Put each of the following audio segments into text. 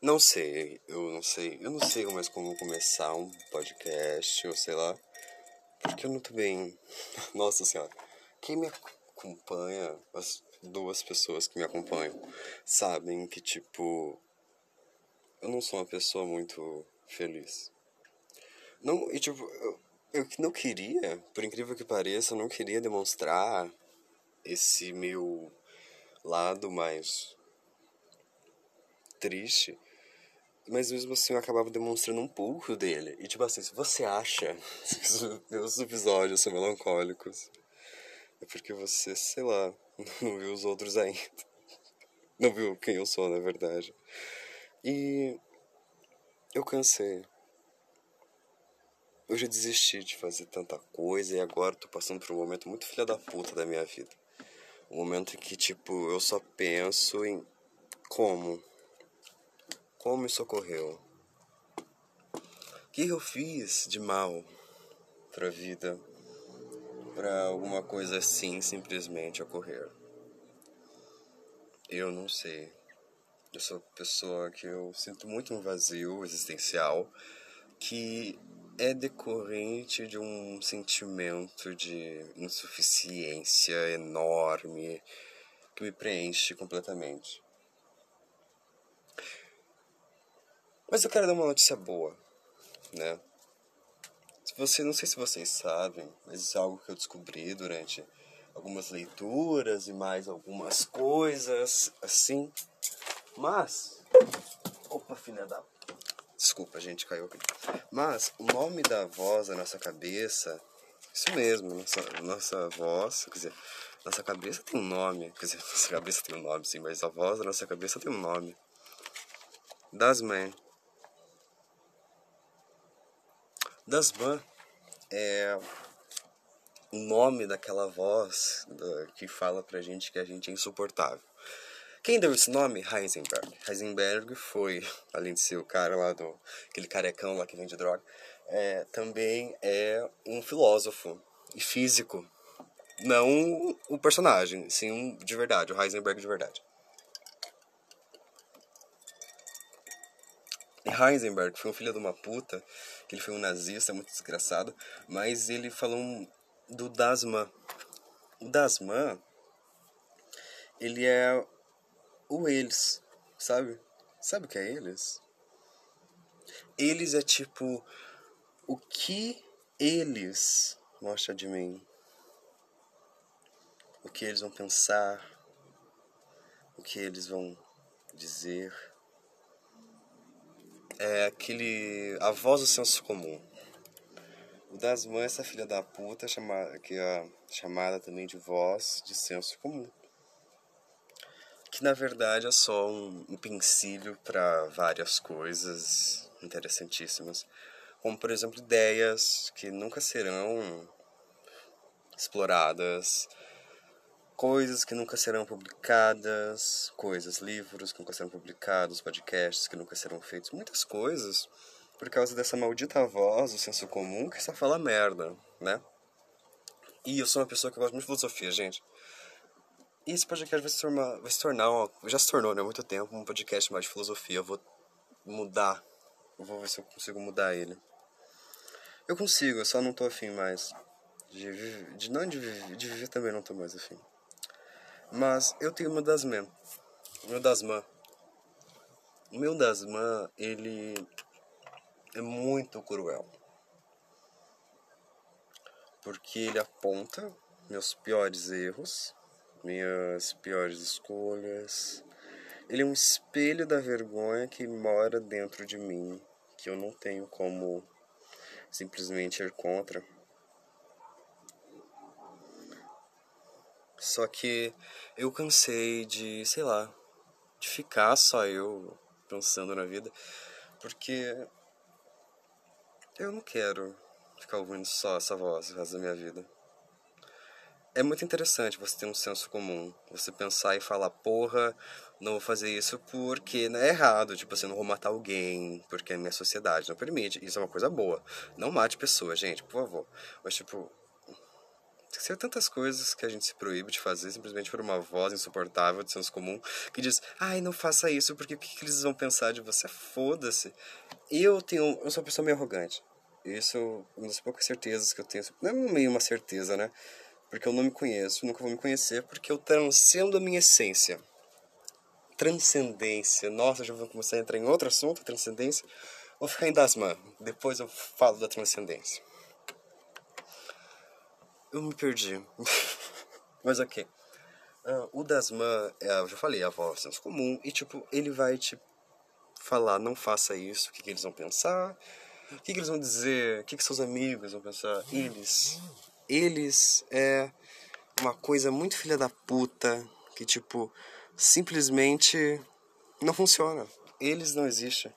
Não sei, eu não sei, eu não sei mais como começar um podcast, ou sei lá, porque eu não tô bem. Nossa senhora, quem me acompanha, as duas pessoas que me acompanham, sabem que, tipo, eu não sou uma pessoa muito feliz. Não, e tipo, eu, eu não queria, por incrível que pareça, eu não queria demonstrar esse meu lado mais triste mas mesmo assim eu acabava demonstrando um pouco dele. E tipo assim, se você acha que meus episódios são melancólicos, é porque você, sei lá, não viu os outros ainda. Não viu quem eu sou, na verdade. E eu cansei. Eu já desisti de fazer tanta coisa e agora tô passando por um momento muito filha da puta da minha vida. Um momento em que, tipo, eu só penso em como como isso ocorreu? O que eu fiz de mal para a vida para alguma coisa assim simplesmente ocorrer? Eu não sei. Eu sou pessoa que eu sinto muito um vazio existencial que é decorrente de um sentimento de insuficiência enorme que me preenche completamente. Mas eu quero dar uma notícia boa, né? Você, não sei se vocês sabem, mas isso é algo que eu descobri durante algumas leituras e mais algumas coisas assim. Mas, opa, filha da Desculpa, gente, caiu aqui. Mas o nome da voz da nossa cabeça, isso mesmo, nossa, nossa voz, quer dizer, nossa cabeça tem um nome, quer dizer, nossa cabeça tem um nome, sim, mas a voz da nossa cabeça tem um nome. Das mães. Dasban é o nome daquela voz que fala pra gente que a gente é insuportável. Quem deu esse nome? Heisenberg. Heisenberg foi, além de ser o cara lá do. aquele carecão lá que vende droga, é, também é um filósofo e físico. Não o personagem, sim um de verdade, o Heisenberg de verdade. E Heisenberg foi um filho de uma puta que ele foi um nazista muito desgraçado, mas ele falou do Dasman. O Dasman, ele é o eles, sabe? Sabe o que é eles? Eles é tipo o que eles mostram de mim. O que eles vão pensar, o que eles vão dizer é aquele. A voz do senso comum. O das mães, essa filha da puta, chamada, que é chamada também de voz de senso comum. Que na verdade é só um empecilho para várias coisas interessantíssimas. Como, por exemplo, ideias que nunca serão exploradas coisas que nunca serão publicadas, coisas, livros que nunca serão publicados, podcasts que nunca serão feitos, muitas coisas por causa dessa maldita voz, o senso comum que só fala merda, né? E eu sou uma pessoa que gosta muito de filosofia, gente. E esse podcast vai se tornar, vai se tornar já se tornou, né, há muito tempo, um podcast mais de filosofia. Eu vou mudar, eu vou ver se eu consigo mudar ele. Eu consigo, eu só não tô afim mais. De, de não de, de viver também não tô mais afim. Mas eu tenho uma das mães. Meu dasmã. O meu dasmã, ele é muito cruel. Porque ele aponta meus piores erros, minhas piores escolhas. Ele é um espelho da vergonha que mora dentro de mim, que eu não tenho como simplesmente ir contra. Só que eu cansei de, sei lá, de ficar só eu pensando na vida, porque eu não quero ficar ouvindo só essa voz o resto da minha vida. É muito interessante você ter um senso comum, você pensar e falar, porra, não vou fazer isso porque não é errado, tipo assim, não vou matar alguém, porque a minha sociedade não permite. Isso é uma coisa boa. Não mate pessoas, gente, por favor. Mas tipo, Tem tantas coisas que a gente se proíbe de fazer simplesmente por uma voz insuportável de senso comum que diz: ai, não faça isso porque o que, que eles vão pensar de você? Foda-se. Eu tenho. Eu sou uma pessoa meio arrogante. Isso é uma das poucas certezas que eu tenho. Não é meio uma certeza, né? Porque eu não me conheço, nunca vou me conhecer, porque eu transcendo a minha essência. Transcendência. Nossa, já vou começar a entrar em outro assunto, transcendência. Vou ficar em Dasman. Depois eu falo da transcendência. Eu me perdi. Mas ok. Uh, o Dasman, é, eu já falei, a voz senso comum. E tipo, ele vai te falar, não faça isso, o que, que eles vão pensar, o que, que eles vão dizer, o que, que seus amigos vão pensar. Eles. Eles é uma coisa muito filha da puta que, tipo, simplesmente não funciona. Eles não existem.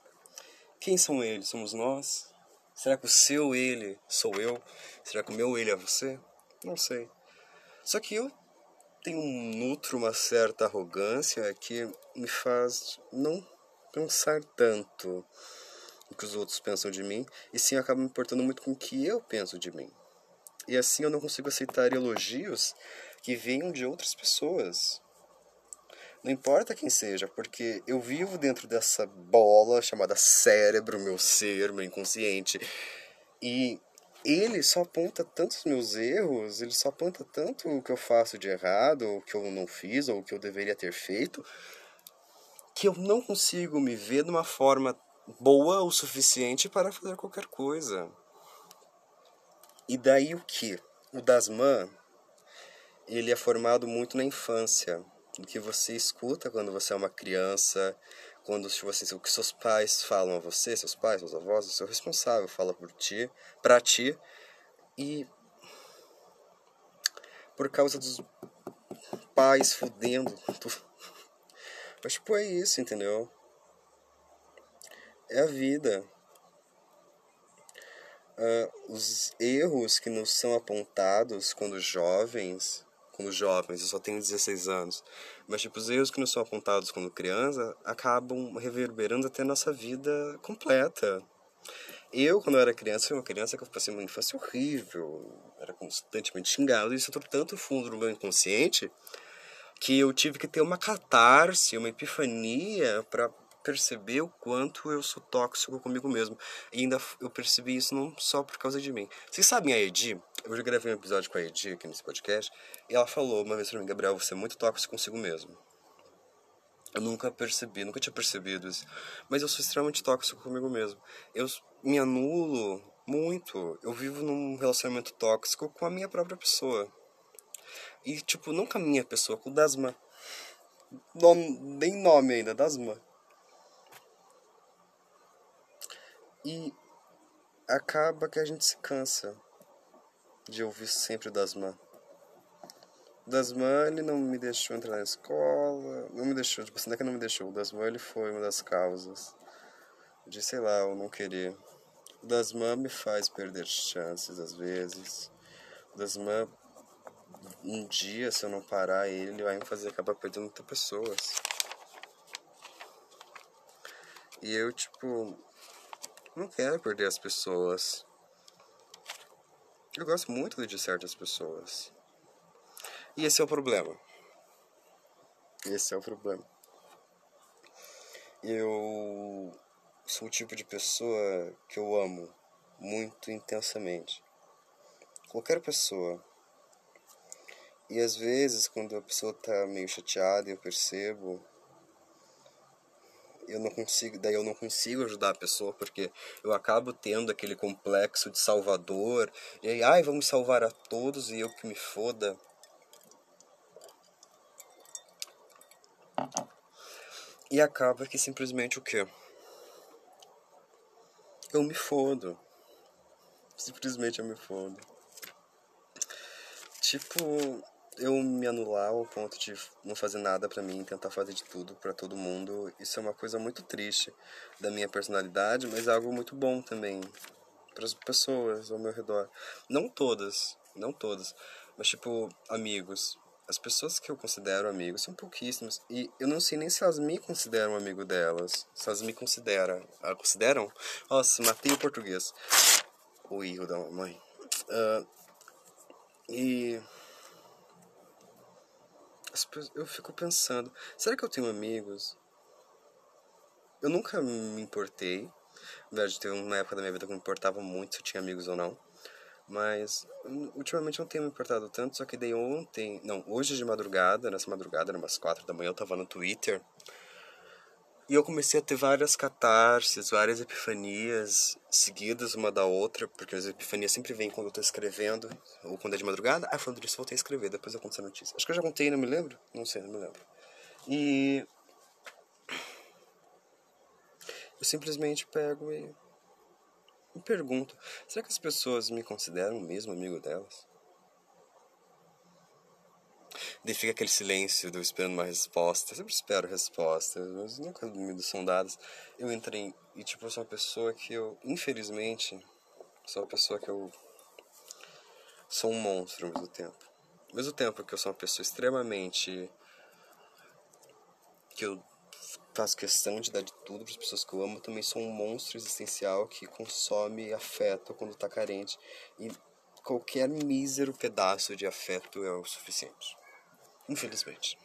Quem são eles? Somos nós? Será que o seu ele sou eu? Será que o meu ele é você? Não sei. Só que eu tenho nutro uma certa arrogância que me faz não pensar tanto o que os outros pensam de mim, e sim acaba me importando muito com o que eu penso de mim. E assim eu não consigo aceitar elogios que venham de outras pessoas. Não importa quem seja, porque eu vivo dentro dessa bola chamada cérebro, meu ser, meu inconsciente. E ele só aponta tantos meus erros, ele só aponta tanto o que eu faço de errado, ou o que eu não fiz, ou o que eu deveria ter feito, que eu não consigo me ver de uma forma boa o suficiente para fazer qualquer coisa. E daí o que? O Dasman, ele é formado muito na infância do que você escuta quando você é uma criança, quando tipo assim, o que seus pais falam a você, seus pais, seus avós, o seu responsável fala por ti, para ti, e por causa dos pais fudendo. Mas tipo é isso, entendeu? É a vida. Uh, os erros que nos são apontados quando jovens quando jovens, eu só tenho 16 anos. Mas, tipo, os erros que nos são apontados quando criança acabam reverberando até a nossa vida completa. Eu, quando eu era criança, fui uma criança que eu passei uma infância horrível. Era constantemente xingado. E isso entrou tanto fundo no meu inconsciente que eu tive que ter uma catarse, uma epifania para perceber o quanto eu sou tóxico comigo mesmo. E ainda eu percebi isso não só por causa de mim. Vocês sabem a Edi? Eu já gravei um episódio com a Edi aqui nesse podcast. E ela falou uma vez pra mim, Gabriel, você é muito tóxico consigo mesmo. Eu nunca percebi, nunca tinha percebido isso. Mas eu sou extremamente tóxico comigo mesmo. Eu me anulo muito. Eu vivo num relacionamento tóxico com a minha própria pessoa. E, tipo, com a minha pessoa, com o Dasma. Nem nome ainda, Dasma. E acaba que a gente se cansa de ouvir sempre o Dasman. O Dasman, ele não me deixou entrar na escola, não me deixou, tipo, assim, não é que não me deixou, o Dasman, ele foi uma das causas de, sei lá, eu não querer. O Dasman me faz perder chances às vezes. O Dasman, um dia, se eu não parar ele, ele vai me fazer acabar perdendo muitas pessoas. E eu, tipo, não quero perder as pessoas. Eu gosto muito de certas pessoas. E esse é o problema. Esse é o problema. Eu sou o tipo de pessoa que eu amo muito intensamente. Qualquer pessoa. E às vezes, quando a pessoa tá meio chateada, eu percebo, eu não consigo, daí eu não consigo ajudar a pessoa porque eu acabo tendo aquele complexo de salvador, e aí, ai, vamos salvar a todos e eu que me foda. E acaba que simplesmente o quê? Eu me fodo. Simplesmente eu me fodo. Tipo, eu me anular ao ponto de não fazer nada para mim, tentar fazer de tudo para todo mundo, isso é uma coisa muito triste da minha personalidade, mas é algo muito bom também para as pessoas ao meu redor. Não todas, não todas, mas tipo amigos. As pessoas que eu considero amigos são pouquíssimas e eu não sei nem se elas me consideram amigo delas, se elas me consideram. Ah, consideram? Nossa, matei o português. O erro da mamãe. Uh, E eu fico pensando, será que eu tenho amigos? Eu nunca me importei. Na verdade, teve uma época da minha vida que eu me importava muito se eu tinha amigos ou não. Mas ultimamente não tenho me importado tanto, só que daí ontem, não, hoje de madrugada, nessa madrugada, eram umas quatro da manhã, eu tava no Twitter e eu comecei a ter várias catarses, várias epifanias seguidas uma da outra, porque as epifanias sempre vêm quando eu tô escrevendo, ou quando é de madrugada. Ah, falando disso, voltei a escrever, depois eu conto essa notícia. Acho que eu já contei, não me lembro? Não sei, não me lembro. E. Eu simplesmente pego e. Me pergunto: será que as pessoas me consideram mesmo amigo delas? Daí fica aquele silêncio de eu esperando uma resposta. Eu sempre espero respostas, mas nunca me são dadas. Eu entrei e, tipo, eu sou uma pessoa que eu, infelizmente, sou uma pessoa que eu sou um monstro ao mesmo tempo. Ao mesmo tempo que eu sou uma pessoa extremamente. que eu faço questão de dar de tudo para as pessoas que eu amo, eu também sou um monstro existencial que consome afeto quando está carente. E qualquer mísero pedaço de afeto é o suficiente. Infelizmente.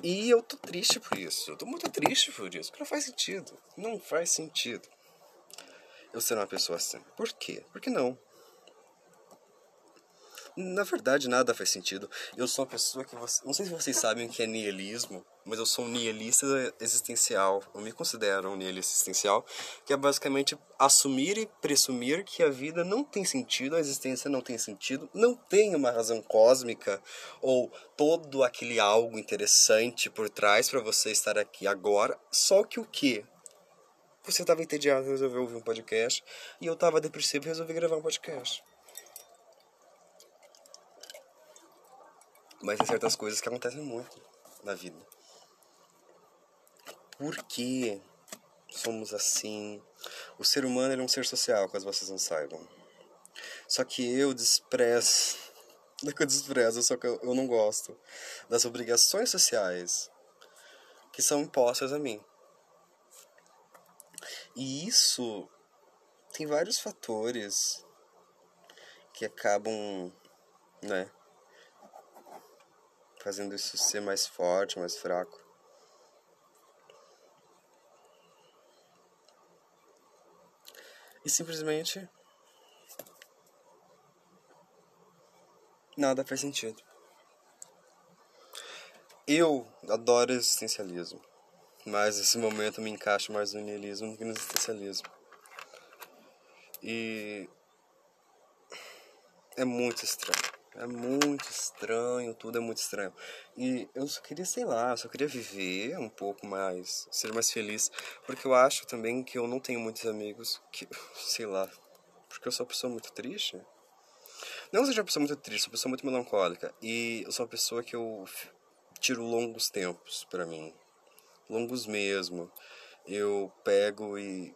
E eu tô triste por isso. Eu tô muito triste por isso. Porque não faz sentido. Não faz sentido. Eu ser uma pessoa assim. Por quê? Por que não? Na verdade, nada faz sentido. Eu sou uma pessoa que. Você... Não sei se vocês sabem o que é nihilismo, mas eu sou um nihilista existencial. Eu me considero um nihilista existencial, que é basicamente assumir e presumir que a vida não tem sentido, a existência não tem sentido, não tem uma razão cósmica ou todo aquele algo interessante por trás para você estar aqui agora. Só que o que? Você estava entediado resolveu ouvir um podcast, e eu estava depressivo e resolvi gravar um podcast. Mas tem certas coisas que acontecem muito na vida. Por que somos assim? O ser humano é um ser social, caso vocês não saibam. Só que eu desprezo. Não é que eu desprezo, só que eu, não gosto das obrigações sociais que são impostas a mim. E isso tem vários fatores que acabam, né, fazendo isso ser mais forte, mais fraco. E simplesmente nada faz sentido. Eu adoro existencialismo, mas nesse momento me encaixo mais no niilismo do que no existencialismo. E é muito estranho. É muito estranho, tudo é muito estranho. E eu só queria, sei lá, eu só queria viver um pouco mais, ser mais feliz. Porque eu acho também que eu não tenho muitos amigos que, sei lá, porque eu sou uma pessoa muito triste. Não que seja uma pessoa muito triste, sou uma pessoa muito melancólica. E eu sou uma pessoa que eu tiro longos tempos para mim. Longos mesmo. Eu pego e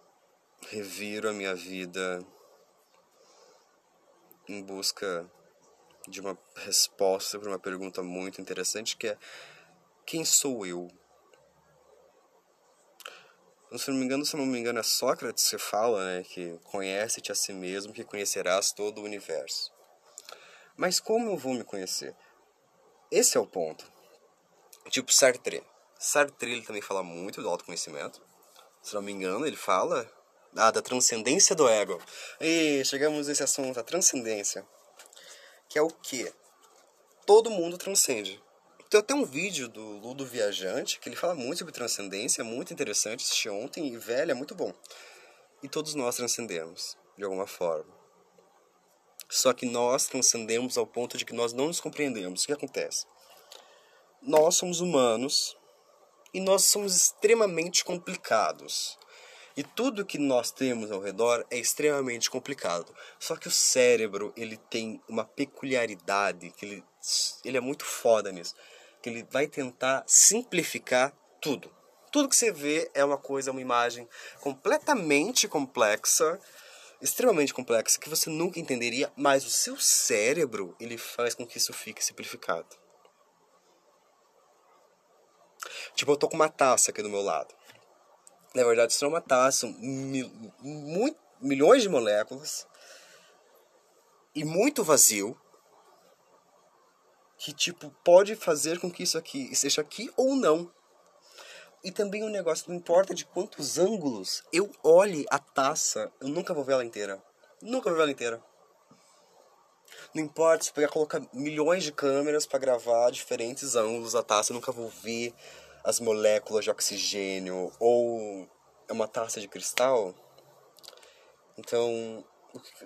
reviro a minha vida em busca de uma resposta para uma pergunta muito interessante que é quem sou eu? Se não me engano, se não me engano, é Sócrates que fala, né, que conhece-te a si mesmo, que conhecerás todo o universo. Mas como eu vou me conhecer? Esse é o ponto. Tipo Sartre. Sartre ele também fala muito do autoconhecimento. Se não me engano, ele fala ah, da transcendência do ego. E chegamos nesse assunto, a transcendência que é o que? Todo mundo transcende. Tem até um vídeo do Ludo Viajante que ele fala muito sobre transcendência, muito interessante, assisti ontem e velho, é muito bom. E todos nós transcendemos, de alguma forma. Só que nós transcendemos ao ponto de que nós não nos compreendemos. O que acontece? Nós somos humanos e nós somos extremamente complicados. E tudo que nós temos ao redor é extremamente complicado. Só que o cérebro, ele tem uma peculiaridade, que ele, ele é muito foda nisso, que ele vai tentar simplificar tudo. Tudo que você vê é uma coisa, uma imagem completamente complexa, extremamente complexa, que você nunca entenderia, mas o seu cérebro, ele faz com que isso fique simplificado. Tipo, eu tô com uma taça aqui do meu lado. Na verdade, uma taça, mil, muito, milhões de moléculas e muito vazio. que tipo pode fazer com que isso aqui esteja aqui ou não. E também o negócio não importa de quantos ângulos eu olhe a taça, eu nunca vou ver ela inteira. Nunca vou ver ela inteira. Não importa se pegar colocar milhões de câmeras para gravar diferentes ângulos da taça, eu nunca vou ver as moléculas de oxigênio ou é uma taça de cristal. Então,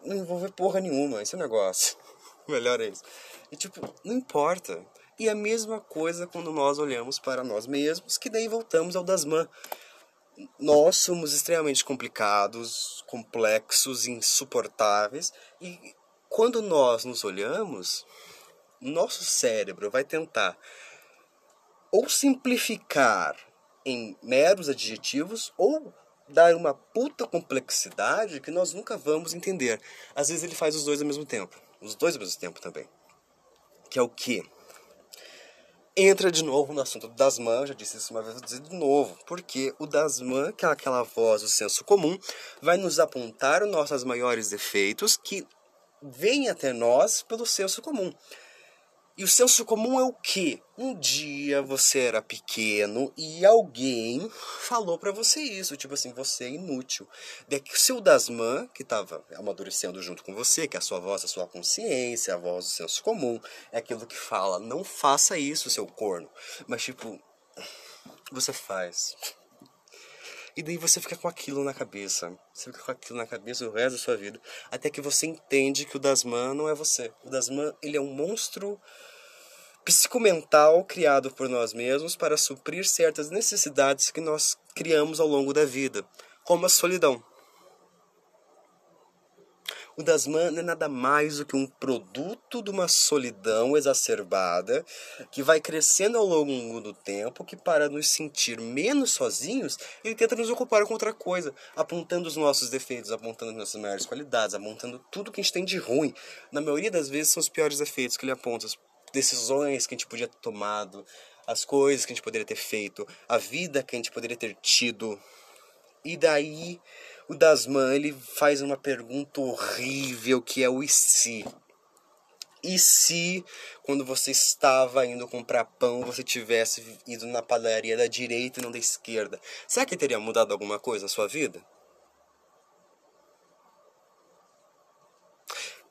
não ver porra nenhuma, esse é o negócio. Melhor é isso. E tipo, não importa. E a mesma coisa quando nós olhamos para nós mesmos, que daí voltamos ao Dasman. Nós somos extremamente complicados, complexos, insuportáveis, e quando nós nos olhamos, nosso cérebro vai tentar ou simplificar em meros adjetivos ou dar uma puta complexidade que nós nunca vamos entender. Às vezes ele faz os dois ao mesmo tempo. Os dois ao mesmo tempo também. Que é o que? Entra de novo no assunto do Dasman, já disse isso uma vez, vou dizer de novo. Porque o Dasman, que é aquela voz do senso comum, vai nos apontar os nossos maiores defeitos que vêm até nós pelo senso comum. E o senso comum é o que? Um dia você era pequeno e alguém falou para você isso, tipo assim, você é inútil. Daí que o seu Dasman, que estava amadurecendo junto com você, que é a sua voz, a sua consciência, a voz do senso comum, é aquilo que fala, não faça isso, seu corno. Mas tipo, você faz. E daí você fica com aquilo na cabeça. Você fica com aquilo na cabeça o resto da sua vida. Até que você entende que o Dasman não é você. O Dasman, ele é um monstro psicomental criado por nós mesmos para suprir certas necessidades que nós criamos ao longo da vida, como a solidão. O Dasman é nada mais do que um produto de uma solidão exacerbada que vai crescendo ao longo do tempo, que para nos sentir menos sozinhos, ele tenta nos ocupar com outra coisa, apontando os nossos defeitos, apontando as nossas maiores qualidades, apontando tudo que a gente tem de ruim. Na maioria das vezes são os piores defeitos que ele aponta, decisões que a gente podia ter tomado, as coisas que a gente poderia ter feito, a vida que a gente poderia ter tido. E daí o Dasman ele faz uma pergunta horrível que é o e se? E se, quando você estava indo comprar pão, você tivesse ido na padaria da direita e não da esquerda? Será que teria mudado alguma coisa na sua vida?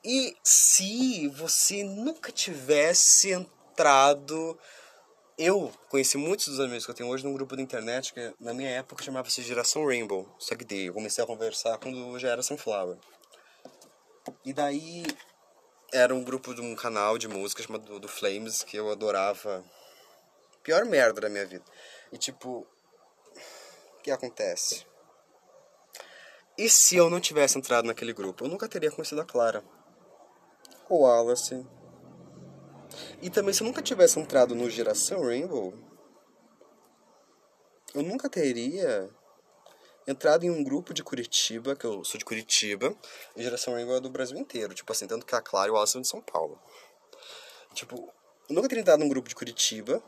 E se você nunca tivesse entrado eu conheci muitos dos amigos que eu tenho hoje num grupo da internet que na minha época chamava-se Geração Rainbow. Só que daí eu comecei a conversar quando já era Sunflower. E daí era um grupo de um canal de música chamado do Flames que eu adorava. Pior merda da minha vida. E tipo, o que acontece? E se eu não tivesse entrado naquele grupo? Eu nunca teria conhecido a Clara. Ou Wallace e também, se eu nunca tivesse entrado no Geração Rainbow, eu nunca teria entrado em um grupo de Curitiba, que eu sou de Curitiba, e Geração Rainbow é do Brasil inteiro. Tipo assim, tanto que a Clara e o Alisson de São Paulo. Tipo, eu nunca teria entrado num grupo de Curitiba,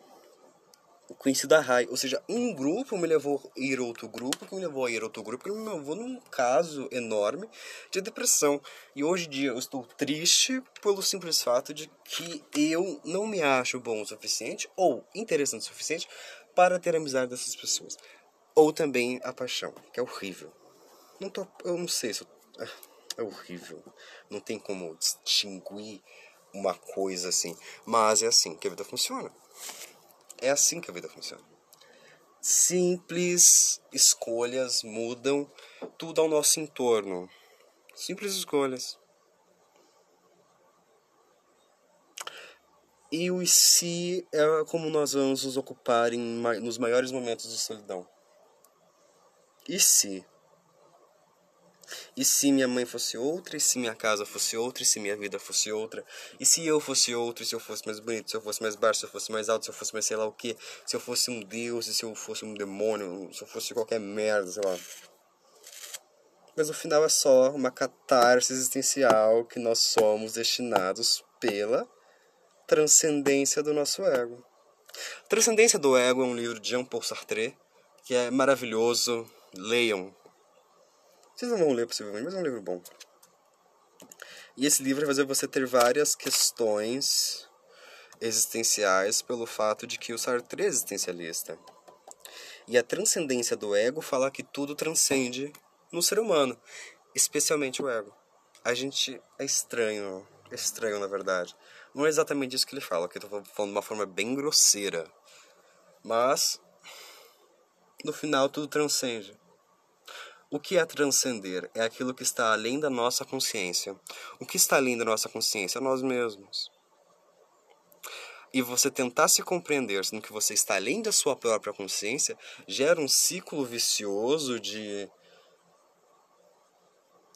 conhecido a Rai. Ou seja, um grupo me levou a ir outro grupo, que me levou a ir outro grupo, que me levou num caso enorme de depressão. E hoje em dia eu estou triste pelo simples fato de que eu não me acho bom o suficiente ou interessante o suficiente para ter amizade dessas pessoas. Ou também a paixão, que é horrível. Não tô, eu não sei se eu, é horrível. Não tem como distinguir uma coisa assim, mas é assim que a vida funciona. É assim que a vida funciona. Simples escolhas mudam tudo ao nosso entorno. Simples escolhas. E o se é como nós vamos nos ocupar em, nos maiores momentos de solidão. E se? E se minha mãe fosse outra, e se minha casa fosse outra, e se minha vida fosse outra, e se eu fosse outro, e se eu fosse mais bonito, se eu fosse mais baixo, se eu fosse mais alto, se eu fosse mais sei lá o que, se eu fosse um deus, e se eu fosse um demônio, se eu fosse qualquer merda, sei lá. Mas no final é só uma catarse existencial que nós somos destinados pela transcendência do nosso ego. Transcendência do Ego é um livro de Jean Paul Sartre que é maravilhoso. Leiam, vocês não vão ler possivelmente, mas é um livro bom. E esse livro vai fazer você ter várias questões existenciais pelo fato de que o Sartre é existencialista. E a transcendência do ego fala que tudo transcende no ser humano, especialmente o ego. A gente é estranho, é estranho na verdade. Não é exatamente isso que ele fala, que eu tô falando de uma forma bem grosseira. Mas no final tudo transcende. O que é transcender? É aquilo que está além da nossa consciência. O que está além da nossa consciência? Nós mesmos. E você tentar se compreender, sendo que você está além da sua própria consciência, gera um ciclo vicioso de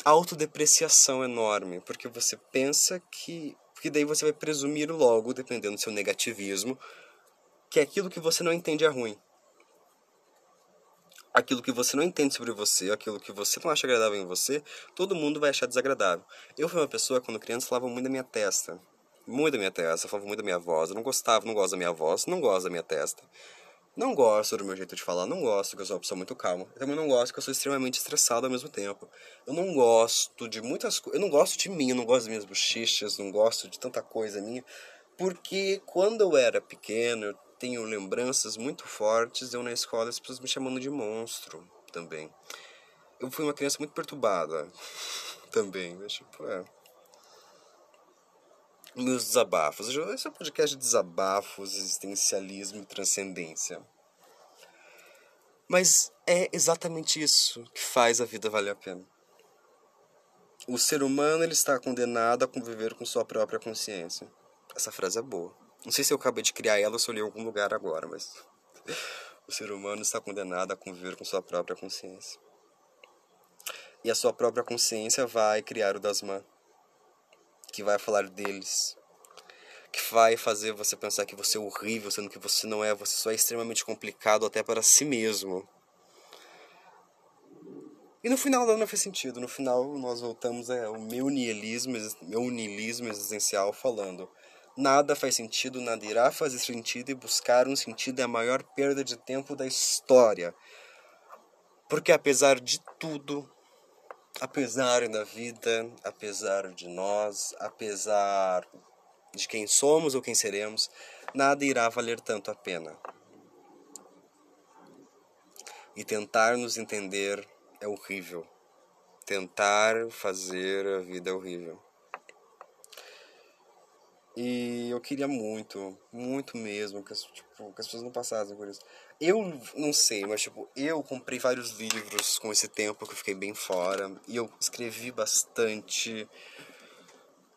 autodepreciação enorme, porque você pensa que. Porque daí você vai presumir logo, dependendo do seu negativismo, que aquilo que você não entende é ruim aquilo que você não entende sobre você, aquilo que você não acha agradável em você, todo mundo vai achar desagradável. Eu fui uma pessoa, quando criança, falava muito da minha testa. Muito da minha testa, falava muito da minha voz. Eu não gostava, não gosto da minha voz, não gosto da minha testa. Não gosto do meu jeito de falar, não gosto que eu sou uma pessoa muito calma. Eu também não gosto que eu sou extremamente estressado ao mesmo tempo. Eu não gosto de muitas coisas. Eu não gosto de mim, eu não gosto das minhas bochechas, não gosto de tanta coisa minha. Porque quando eu era pequeno, tenho lembranças muito fortes eu na escola as pessoas me chamando de monstro também. Eu fui uma criança muito perturbada também, tipo, é. Meus desabafos. Esse é um podcast de desabafos, existencialismo e transcendência. Mas é exatamente isso que faz a vida valer a pena. O ser humano ele está condenado a conviver com sua própria consciência. Essa frase é boa. Não sei se eu acabei de criar ela ou se eu li em algum lugar agora, mas. o ser humano está condenado a conviver com sua própria consciência. E a sua própria consciência vai criar o Dasman, que vai falar deles, que vai fazer você pensar que você é horrível, sendo que você não é, você só é extremamente complicado até para si mesmo. E no final não fez sentido. No final nós voltamos ao meu niilismo, meu niilismo existencial falando Nada faz sentido, nada irá fazer sentido e buscar um sentido é a maior perda de tempo da história. Porque apesar de tudo, apesar da vida, apesar de nós, apesar de quem somos ou quem seremos, nada irá valer tanto a pena. E tentar nos entender é horrível. Tentar fazer a vida é horrível. E eu queria muito, muito mesmo, que as, tipo, que as pessoas não passassem por isso. Eu não sei, mas tipo, eu comprei vários livros com esse tempo que eu fiquei bem fora. E eu escrevi bastante.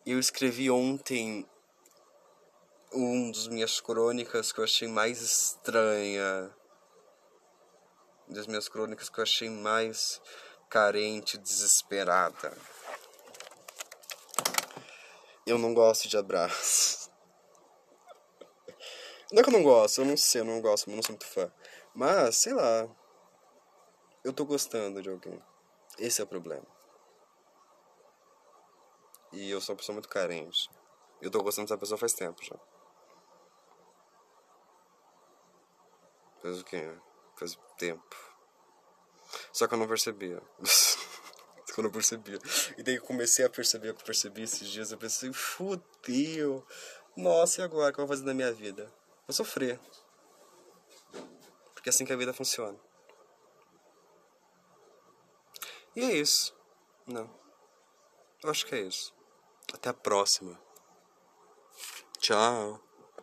Eu escrevi ontem um dos minhas crônicas que eu achei mais estranha. Das minhas crônicas que eu achei mais carente, desesperada. Eu não gosto de abraços. Não é que eu não gosto, eu não sei, eu não gosto, eu não sou muito fã. Mas, sei lá. Eu tô gostando de alguém. Esse é o problema. E eu sou uma pessoa muito carente. Eu tô gostando dessa pessoa faz tempo já. Faz o quê? Faz tempo. Só que eu não percebia. quando eu percebia. E daí comecei a perceber que percebi esses dias, eu pensei, fudeu. Nossa, e agora? O que eu vou fazer na minha vida? Vou sofrer. Porque é assim que a vida funciona. E é isso. Não. Eu acho que é isso. Até a próxima. Tchau.